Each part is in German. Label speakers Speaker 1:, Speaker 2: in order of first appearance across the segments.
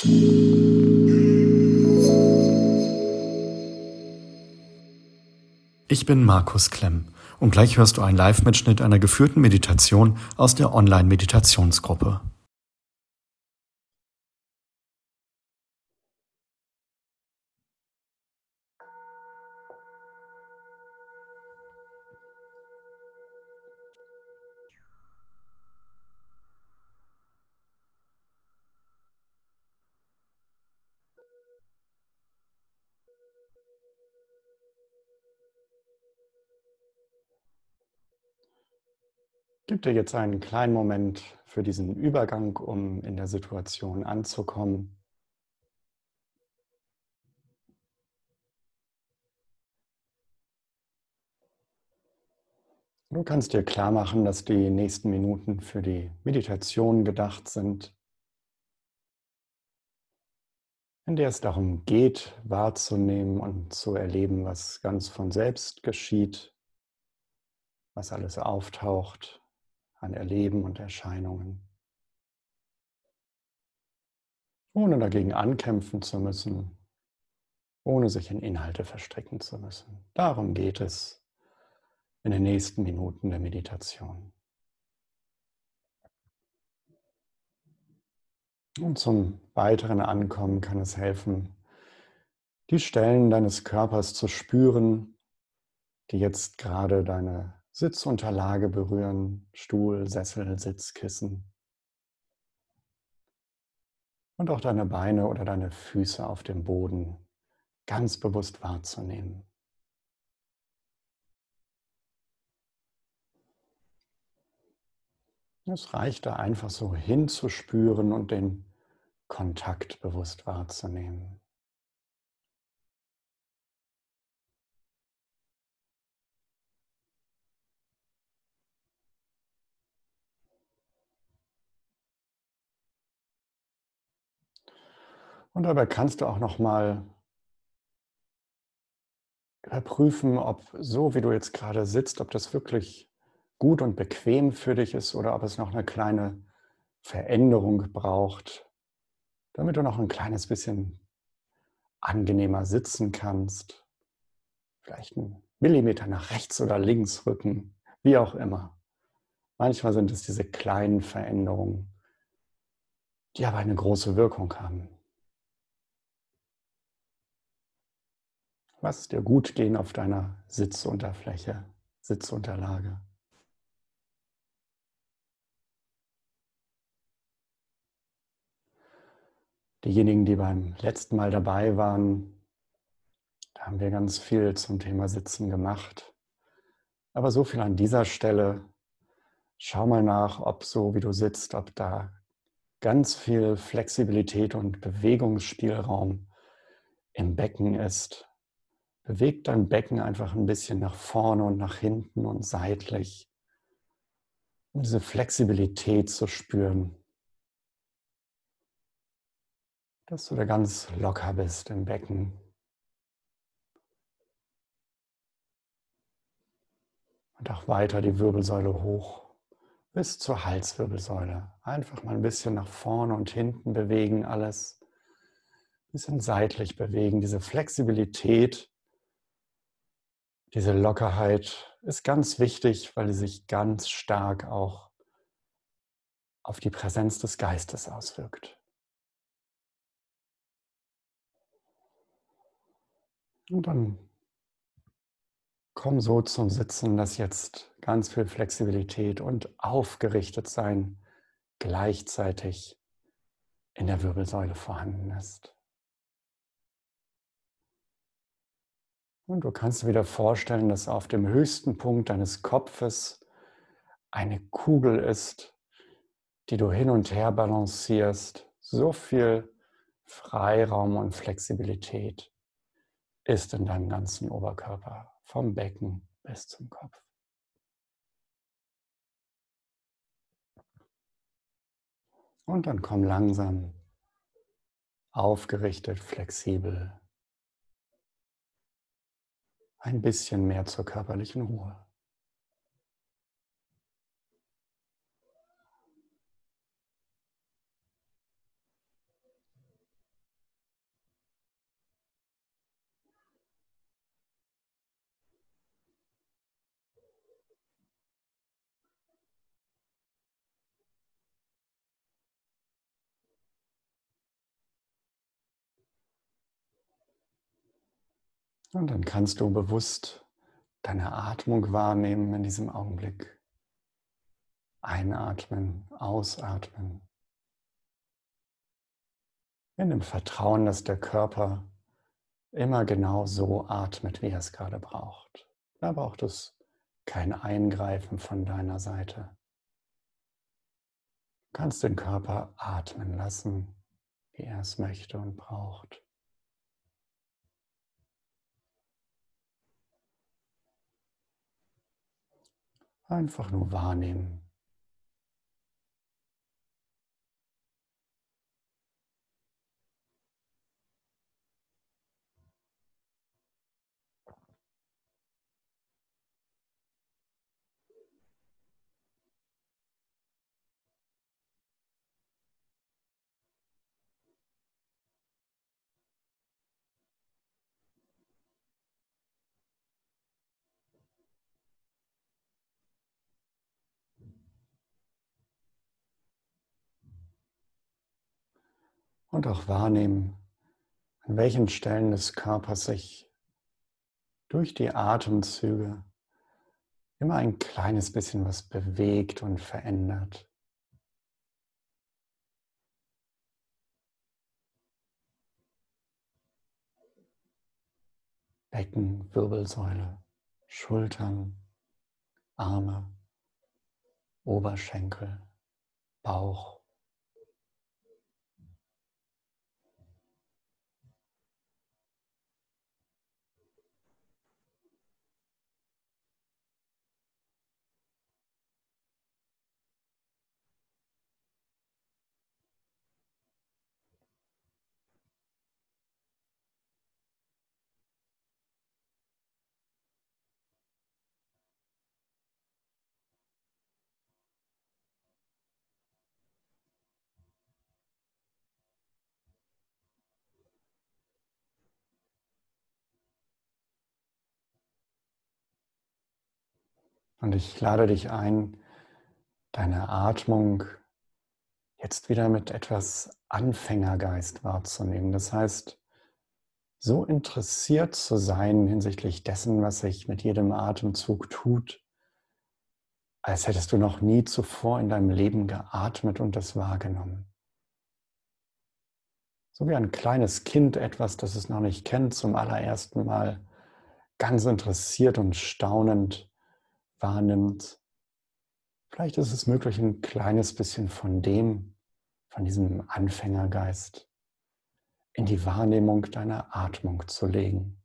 Speaker 1: Ich bin Markus Klemm und gleich hörst du einen Live-Mitschnitt einer geführten Meditation aus der Online-Meditationsgruppe. Dir jetzt einen kleinen Moment für diesen Übergang, um in der Situation anzukommen. Du kannst dir klar machen, dass die nächsten Minuten für die Meditation gedacht sind, in der es darum geht, wahrzunehmen und zu erleben, was ganz von selbst geschieht, was alles auftaucht, an Erleben und Erscheinungen. Ohne dagegen ankämpfen zu müssen, ohne sich in Inhalte verstricken zu müssen. Darum geht es in den nächsten Minuten der Meditation. Und zum weiteren Ankommen kann es helfen, die Stellen deines Körpers zu spüren, die jetzt gerade deine Sitzunterlage berühren, Stuhl, Sessel, Sitzkissen. Und auch deine Beine oder deine Füße auf dem Boden ganz bewusst wahrzunehmen. Es reicht da einfach so hinzuspüren und den Kontakt bewusst wahrzunehmen. Und dabei kannst du auch noch mal überprüfen, ob so wie du jetzt gerade sitzt, ob das wirklich gut und bequem für dich ist oder ob es noch eine kleine Veränderung braucht, damit du noch ein kleines bisschen angenehmer sitzen kannst. Vielleicht einen Millimeter nach rechts oder links rücken, wie auch immer. Manchmal sind es diese kleinen Veränderungen, die aber eine große Wirkung haben. Lass dir gut gehen auf deiner Sitzunterfläche, Sitzunterlage. Diejenigen, die beim letzten Mal dabei waren, da haben wir ganz viel zum Thema Sitzen gemacht. Aber so viel an dieser Stelle. Schau mal nach, ob so wie du sitzt, ob da ganz viel Flexibilität und Bewegungsspielraum im Becken ist. Beweg dein Becken einfach ein bisschen nach vorne und nach hinten und seitlich, um diese Flexibilität zu spüren. Dass du da ganz locker bist im Becken. Und auch weiter die Wirbelsäule hoch bis zur Halswirbelsäule. Einfach mal ein bisschen nach vorne und hinten bewegen alles. Ein bisschen seitlich bewegen, diese Flexibilität diese Lockerheit ist ganz wichtig, weil sie sich ganz stark auch auf die Präsenz des Geistes auswirkt. Und dann komm so zum Sitzen, dass jetzt ganz viel Flexibilität und aufgerichtet sein gleichzeitig in der Wirbelsäule vorhanden ist. Und du kannst dir wieder vorstellen, dass auf dem höchsten Punkt deines Kopfes eine Kugel ist, die du hin und her balancierst. So viel Freiraum und Flexibilität ist in deinem ganzen Oberkörper, vom Becken bis zum Kopf. Und dann komm langsam aufgerichtet, flexibel ein bisschen mehr zur körperlichen Ruhe. Und dann kannst du bewusst deine Atmung wahrnehmen in diesem Augenblick. Einatmen, ausatmen. In dem Vertrauen, dass der Körper immer genau so atmet, wie er es gerade braucht. Da braucht es kein Eingreifen von deiner Seite. Du kannst den Körper atmen lassen, wie er es möchte und braucht. Einfach nur wahrnehmen. Und auch wahrnehmen, an welchen Stellen des Körpers sich durch die Atemzüge immer ein kleines bisschen was bewegt und verändert. Becken, Wirbelsäule, Schultern, Arme, Oberschenkel, Bauch. Und ich lade dich ein, deine Atmung jetzt wieder mit etwas Anfängergeist wahrzunehmen. Das heißt, so interessiert zu sein hinsichtlich dessen, was sich mit jedem Atemzug tut, als hättest du noch nie zuvor in deinem Leben geatmet und das wahrgenommen. So wie ein kleines Kind etwas, das es noch nicht kennt, zum allerersten Mal ganz interessiert und staunend wahrnimmt. Vielleicht ist es möglich, ein kleines bisschen von dem, von diesem Anfängergeist in die Wahrnehmung deiner Atmung zu legen.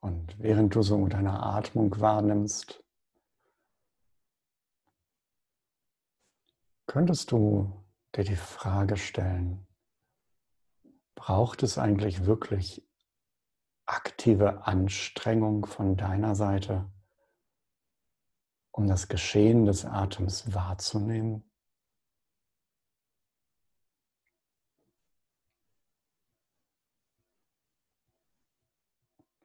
Speaker 1: Und während du so deine Atmung wahrnimmst, könntest du dir die Frage stellen, braucht es eigentlich wirklich aktive Anstrengung von deiner Seite, um das Geschehen des Atems wahrzunehmen?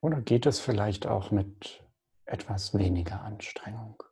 Speaker 1: Oder geht es vielleicht auch mit etwas weniger Anstrengung?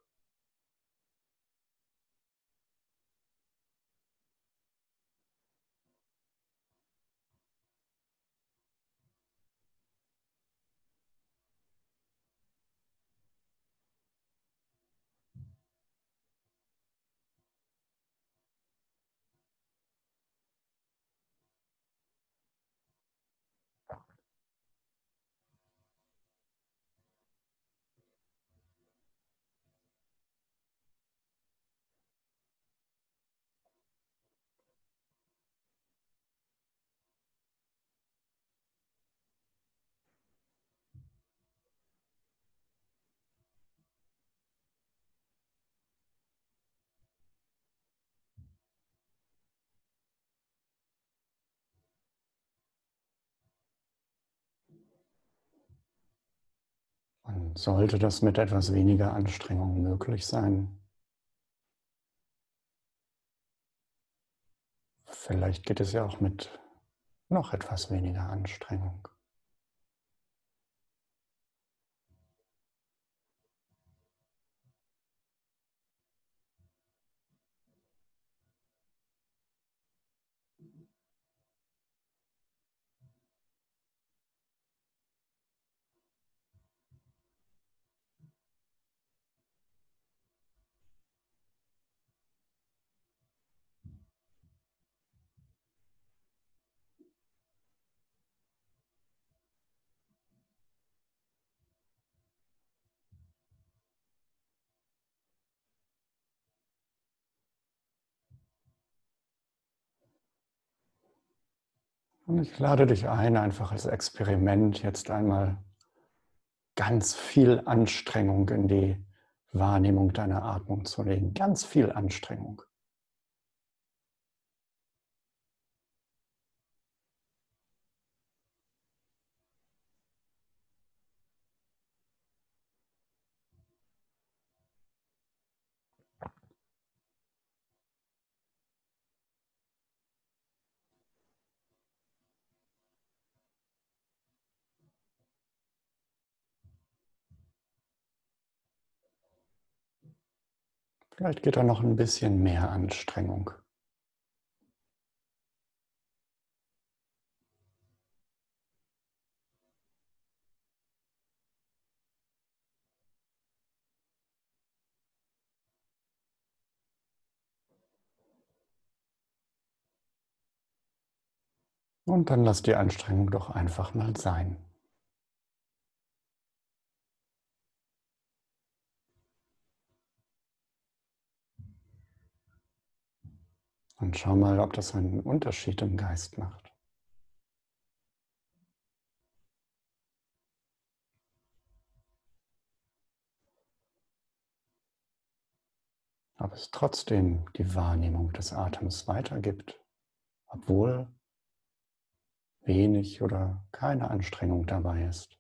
Speaker 1: Sollte das mit etwas weniger Anstrengung möglich sein, vielleicht geht es ja auch mit noch etwas weniger Anstrengung. Und ich lade dich ein, einfach als Experiment jetzt einmal ganz viel Anstrengung in die Wahrnehmung deiner Atmung zu legen. Ganz viel Anstrengung. Vielleicht geht da noch ein bisschen mehr Anstrengung. Und dann lass die Anstrengung doch einfach mal sein. Und schau mal, ob das einen Unterschied im Geist macht. Ob es trotzdem die Wahrnehmung des Atems weitergibt, obwohl wenig oder keine Anstrengung dabei ist.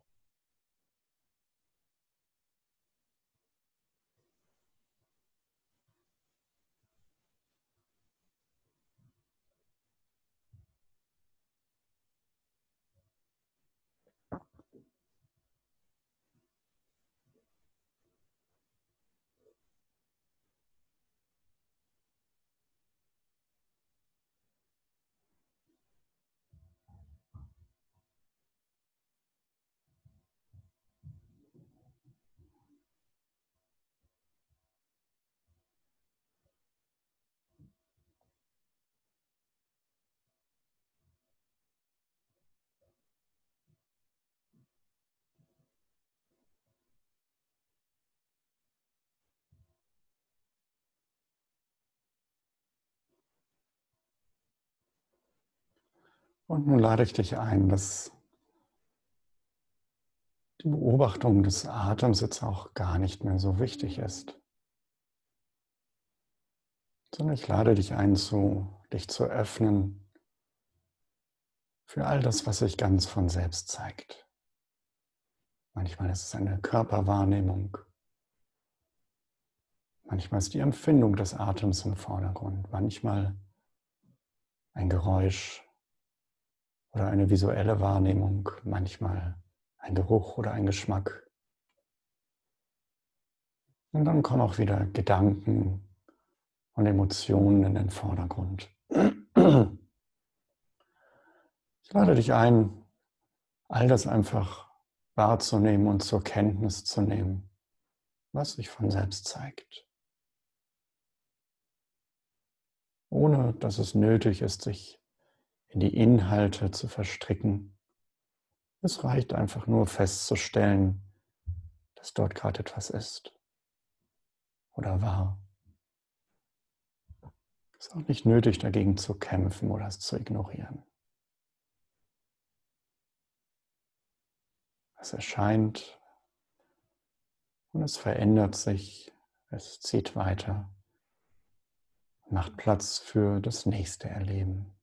Speaker 1: Und nun lade ich dich ein, dass die Beobachtung des Atems jetzt auch gar nicht mehr so wichtig ist, sondern ich lade dich ein, zu, dich zu öffnen für all das, was sich ganz von selbst zeigt. Manchmal ist es eine Körperwahrnehmung, manchmal ist die Empfindung des Atems im Vordergrund, manchmal ein Geräusch, oder eine visuelle Wahrnehmung, manchmal ein Geruch oder ein Geschmack. Und dann kommen auch wieder Gedanken und Emotionen in den Vordergrund. Ich lade dich ein, all das einfach wahrzunehmen und zur Kenntnis zu nehmen, was sich von selbst zeigt. Ohne dass es nötig ist, sich in die Inhalte zu verstricken. Es reicht einfach nur festzustellen, dass dort gerade etwas ist oder war. Es ist auch nicht nötig, dagegen zu kämpfen oder es zu ignorieren. Es erscheint und es verändert sich, es zieht weiter, macht Platz für das nächste Erleben.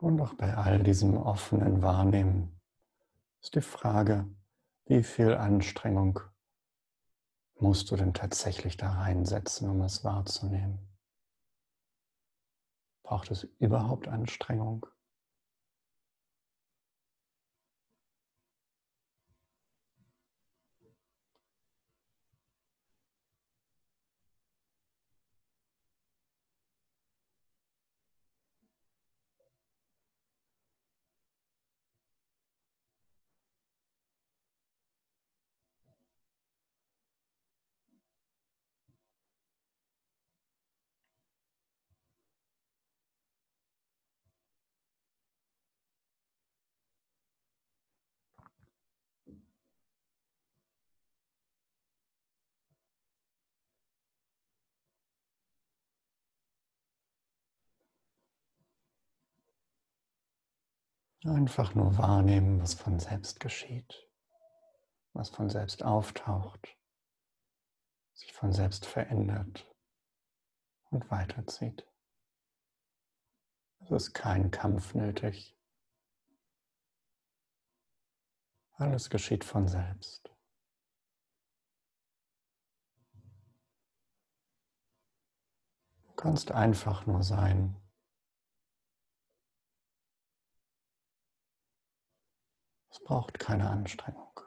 Speaker 1: Und auch bei all diesem offenen Wahrnehmen ist die Frage, wie viel Anstrengung musst du denn tatsächlich da reinsetzen, um es wahrzunehmen? Braucht es überhaupt Anstrengung? Einfach nur wahrnehmen, was von selbst geschieht, was von selbst auftaucht, sich von selbst verändert und weiterzieht. Es ist kein Kampf nötig. Alles geschieht von selbst. Du kannst einfach nur sein. Braucht keine Anstrengung.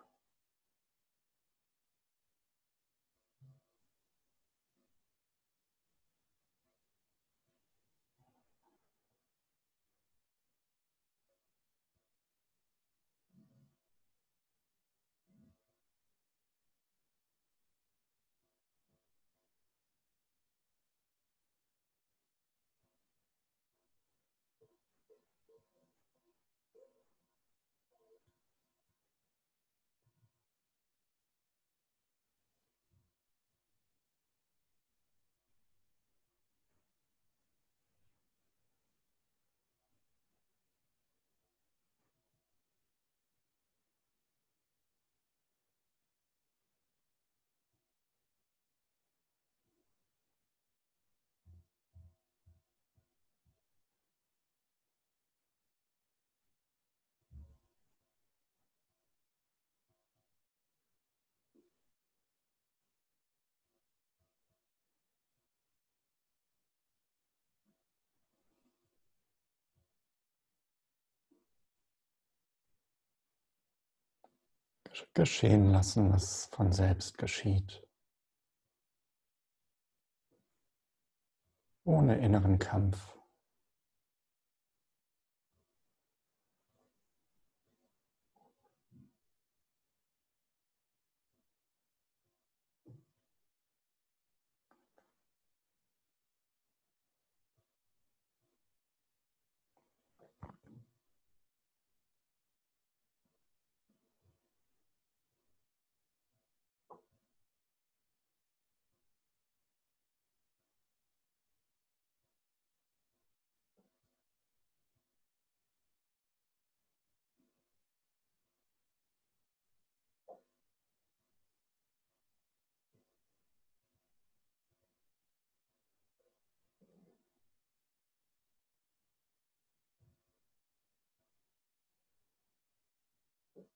Speaker 1: Geschehen lassen, was von selbst geschieht. Ohne inneren Kampf.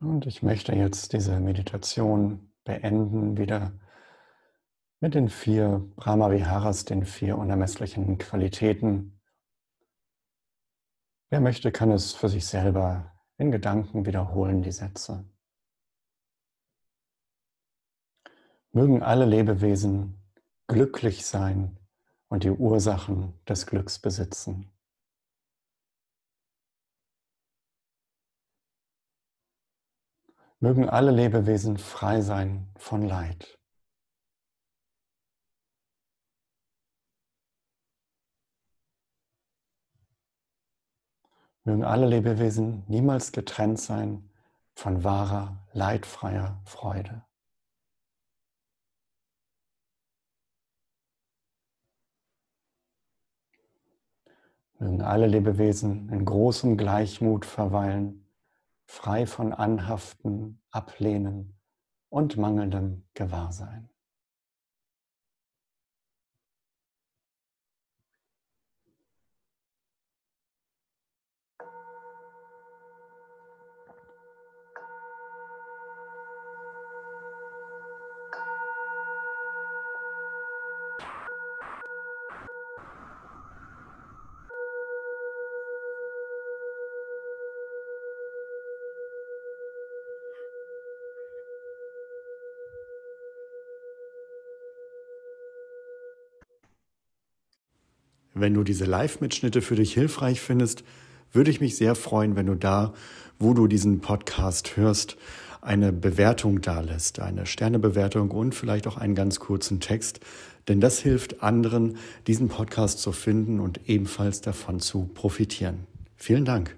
Speaker 1: Und ich möchte jetzt diese Meditation beenden, wieder mit den vier Brahma-Viharas, den vier unermesslichen Qualitäten. Wer möchte, kann es für sich selber in Gedanken wiederholen, die Sätze. Mögen alle Lebewesen glücklich sein und die Ursachen des Glücks besitzen. Mögen alle Lebewesen frei sein von Leid. Mögen alle Lebewesen niemals getrennt sein von wahrer, leidfreier Freude. Mögen alle Lebewesen in großem Gleichmut verweilen frei von Anhaften, Ablehnen und mangelndem Gewahrsein. Wenn du diese Live-Mitschnitte für dich hilfreich findest, würde ich mich sehr freuen, wenn du da, wo du diesen Podcast hörst, eine Bewertung dalässt, eine Sternebewertung und vielleicht auch einen ganz kurzen Text, denn das hilft anderen, diesen Podcast zu finden und ebenfalls davon zu profitieren. Vielen Dank.